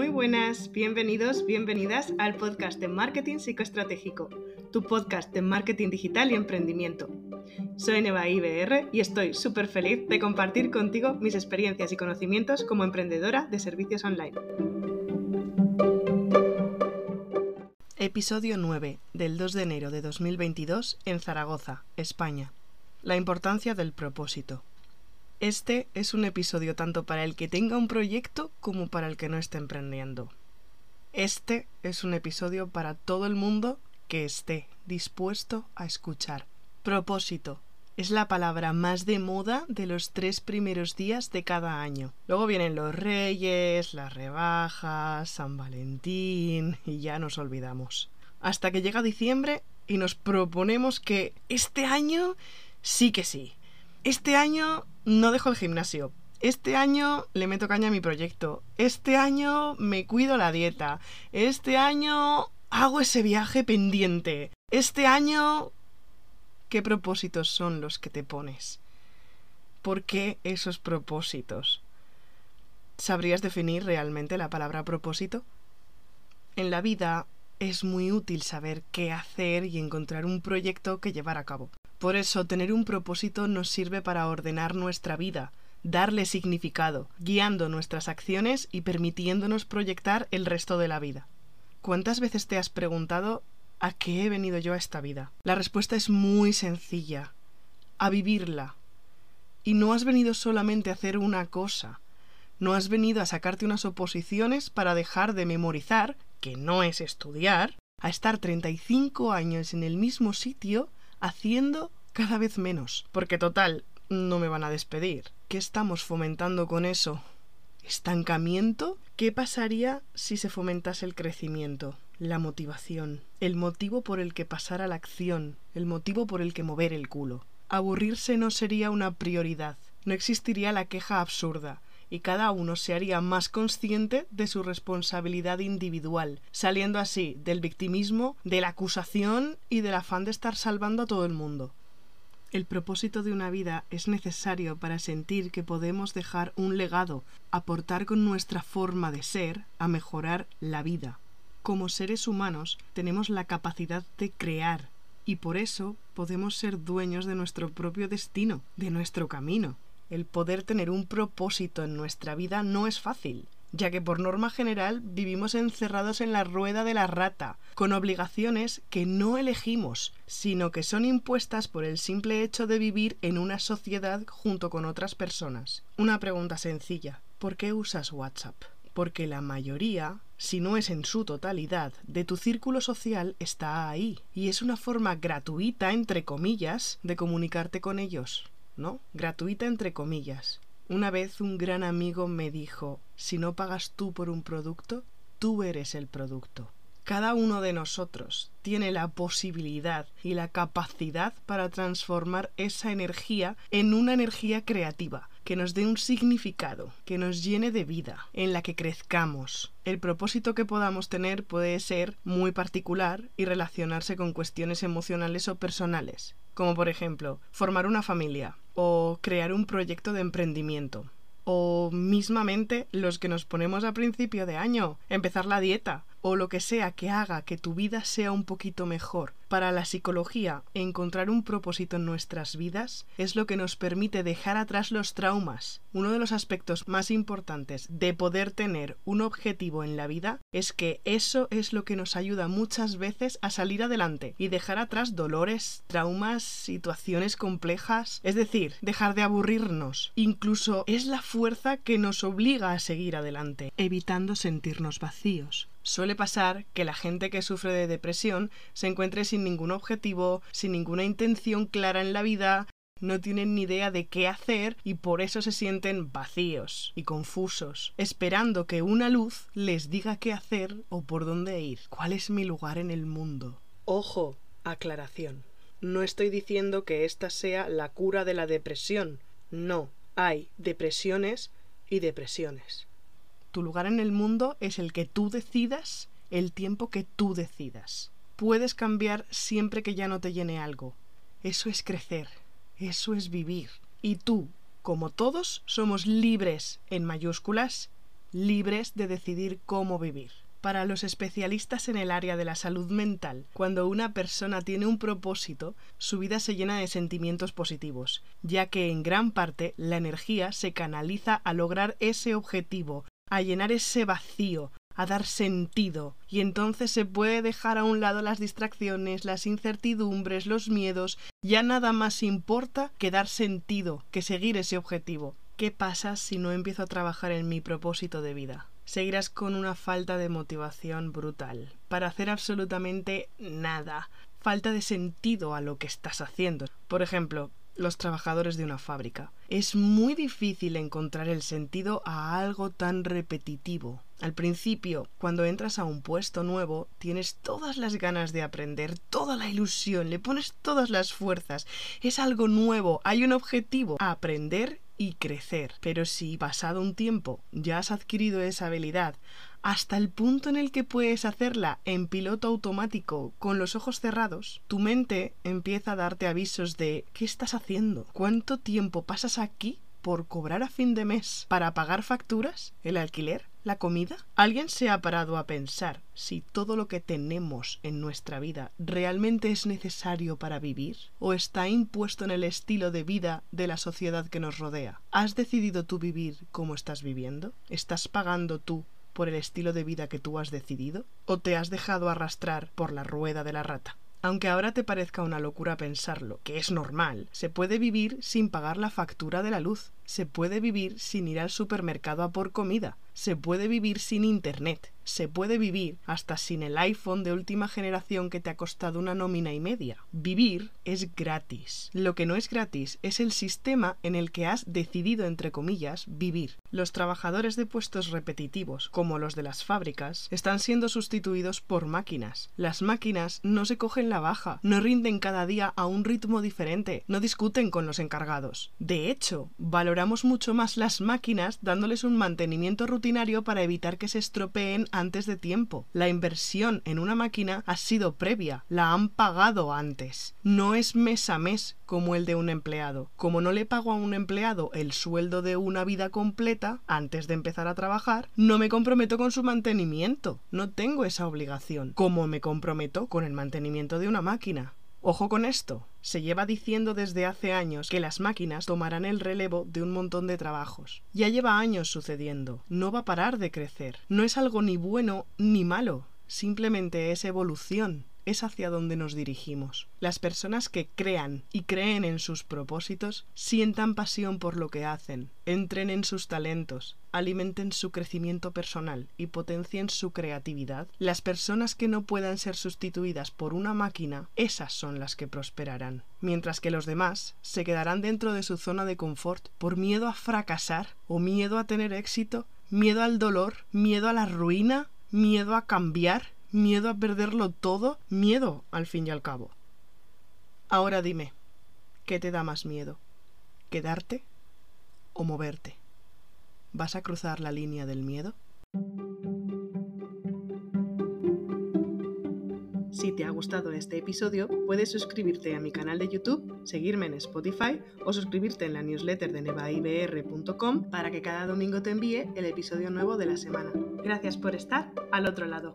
Muy buenas, bienvenidos, bienvenidas al podcast de Marketing Psicoestratégico, tu podcast de marketing digital y emprendimiento. Soy Neva IBR y estoy súper feliz de compartir contigo mis experiencias y conocimientos como emprendedora de servicios online. Episodio 9 del 2 de enero de 2022 en Zaragoza, España. La importancia del propósito. Este es un episodio tanto para el que tenga un proyecto como para el que no esté emprendiendo. Este es un episodio para todo el mundo que esté dispuesto a escuchar. Propósito. Es la palabra más de moda de los tres primeros días de cada año. Luego vienen los reyes, las rebajas, San Valentín y ya nos olvidamos. Hasta que llega diciembre y nos proponemos que este año sí que sí. Este año no dejo el gimnasio. Este año le meto caña a mi proyecto. Este año me cuido la dieta. Este año hago ese viaje pendiente. Este año... ¿Qué propósitos son los que te pones? ¿Por qué esos propósitos? ¿Sabrías definir realmente la palabra propósito? En la vida es muy útil saber qué hacer y encontrar un proyecto que llevar a cabo. Por eso tener un propósito nos sirve para ordenar nuestra vida, darle significado, guiando nuestras acciones y permitiéndonos proyectar el resto de la vida. ¿Cuántas veces te has preguntado a qué he venido yo a esta vida? La respuesta es muy sencilla, a vivirla. Y no has venido solamente a hacer una cosa, no has venido a sacarte unas oposiciones para dejar de memorizar, que no es estudiar, a estar 35 años en el mismo sitio haciendo cada vez menos. Porque total, no me van a despedir. ¿Qué estamos fomentando con eso? ¿Estancamiento? ¿Qué pasaría si se fomentase el crecimiento? La motivación, el motivo por el que pasar a la acción, el motivo por el que mover el culo. Aburrirse no sería una prioridad, no existiría la queja absurda, y cada uno se haría más consciente de su responsabilidad individual, saliendo así del victimismo, de la acusación y del afán de estar salvando a todo el mundo. El propósito de una vida es necesario para sentir que podemos dejar un legado, aportar con nuestra forma de ser a mejorar la vida. Como seres humanos tenemos la capacidad de crear y por eso podemos ser dueños de nuestro propio destino, de nuestro camino. El poder tener un propósito en nuestra vida no es fácil, ya que por norma general vivimos encerrados en la rueda de la rata, con obligaciones que no elegimos, sino que son impuestas por el simple hecho de vivir en una sociedad junto con otras personas. Una pregunta sencilla. ¿Por qué usas WhatsApp? Porque la mayoría, si no es en su totalidad, de tu círculo social está ahí, y es una forma gratuita, entre comillas, de comunicarte con ellos. ¿No? Gratuita entre comillas. Una vez un gran amigo me dijo, si no pagas tú por un producto, tú eres el producto. Cada uno de nosotros tiene la posibilidad y la capacidad para transformar esa energía en una energía creativa, que nos dé un significado, que nos llene de vida, en la que crezcamos. El propósito que podamos tener puede ser muy particular y relacionarse con cuestiones emocionales o personales, como por ejemplo formar una familia o crear un proyecto de emprendimiento o mismamente los que nos ponemos a principio de año, empezar la dieta, o lo que sea que haga que tu vida sea un poquito mejor. Para la psicología, encontrar un propósito en nuestras vidas es lo que nos permite dejar atrás los traumas. Uno de los aspectos más importantes de poder tener un objetivo en la vida es que eso es lo que nos ayuda muchas veces a salir adelante y dejar atrás dolores, traumas, situaciones complejas, es decir, dejar de aburrirnos. Incluso es la fuerza que nos obliga a seguir adelante, evitando sentirnos vacíos. Suele pasar que la gente que sufre de depresión se encuentre sin ningún objetivo, sin ninguna intención clara en la vida, no tienen ni idea de qué hacer y por eso se sienten vacíos y confusos, esperando que una luz les diga qué hacer o por dónde ir. ¿Cuál es mi lugar en el mundo? Ojo, aclaración. No estoy diciendo que esta sea la cura de la depresión. No, hay depresiones y depresiones. Tu lugar en el mundo es el que tú decidas el tiempo que tú decidas. Puedes cambiar siempre que ya no te llene algo. Eso es crecer, eso es vivir. Y tú, como todos, somos libres en mayúsculas libres de decidir cómo vivir. Para los especialistas en el área de la salud mental, cuando una persona tiene un propósito, su vida se llena de sentimientos positivos, ya que en gran parte la energía se canaliza a lograr ese objetivo, a llenar ese vacío, a dar sentido, y entonces se puede dejar a un lado las distracciones, las incertidumbres, los miedos, ya nada más importa que dar sentido, que seguir ese objetivo. ¿Qué pasa si no empiezo a trabajar en mi propósito de vida? Seguirás con una falta de motivación brutal para hacer absolutamente nada. Falta de sentido a lo que estás haciendo. Por ejemplo, los trabajadores de una fábrica. Es muy difícil encontrar el sentido a algo tan repetitivo. Al principio, cuando entras a un puesto nuevo, tienes todas las ganas de aprender, toda la ilusión, le pones todas las fuerzas. Es algo nuevo, hay un objetivo, aprender y crecer. Pero si pasado un tiempo ya has adquirido esa habilidad, hasta el punto en el que puedes hacerla en piloto automático con los ojos cerrados, tu mente empieza a darte avisos de ¿qué estás haciendo? ¿Cuánto tiempo pasas aquí por cobrar a fin de mes para pagar facturas, el alquiler, la comida? ¿Alguien se ha parado a pensar si todo lo que tenemos en nuestra vida realmente es necesario para vivir o está impuesto en el estilo de vida de la sociedad que nos rodea? ¿Has decidido tú vivir como estás viviendo? ¿Estás pagando tú por el estilo de vida que tú has decidido? ¿O te has dejado arrastrar por la rueda de la rata? Aunque ahora te parezca una locura pensarlo, que es normal, se puede vivir sin pagar la factura de la luz, se puede vivir sin ir al supermercado a por comida, se puede vivir sin internet, se puede vivir hasta sin el iPhone de última generación que te ha costado una nómina y media. Vivir es gratis. Lo que no es gratis es el sistema en el que has decidido, entre comillas, vivir. Los trabajadores de puestos repetitivos, como los de las fábricas, están siendo sustituidos por máquinas. Las máquinas no se cogen la baja, no rinden cada día a un ritmo diferente, no discuten con los encargados. De hecho, mucho más las máquinas dándoles un mantenimiento rutinario para evitar que se estropeen antes de tiempo. La inversión en una máquina ha sido previa, la han pagado antes. No es mes a mes como el de un empleado. Como no le pago a un empleado el sueldo de una vida completa antes de empezar a trabajar, no me comprometo con su mantenimiento. No tengo esa obligación. Como me comprometo con el mantenimiento de una máquina. Ojo con esto. Se lleva diciendo desde hace años que las máquinas tomarán el relevo de un montón de trabajos. Ya lleva años sucediendo. No va a parar de crecer. No es algo ni bueno ni malo. Simplemente es evolución es hacia donde nos dirigimos. Las personas que crean y creen en sus propósitos sientan pasión por lo que hacen, entren en sus talentos, alimenten su crecimiento personal y potencien su creatividad. Las personas que no puedan ser sustituidas por una máquina, esas son las que prosperarán, mientras que los demás se quedarán dentro de su zona de confort por miedo a fracasar o miedo a tener éxito, miedo al dolor, miedo a la ruina, miedo a cambiar miedo a perderlo todo, miedo al fin y al cabo. Ahora dime, ¿qué te da más miedo? ¿Quedarte o moverte? ¿Vas a cruzar la línea del miedo? Si te ha gustado este episodio, puedes suscribirte a mi canal de YouTube, seguirme en Spotify o suscribirte en la newsletter de nevaibr.com para que cada domingo te envíe el episodio nuevo de la semana. Gracias por estar al otro lado.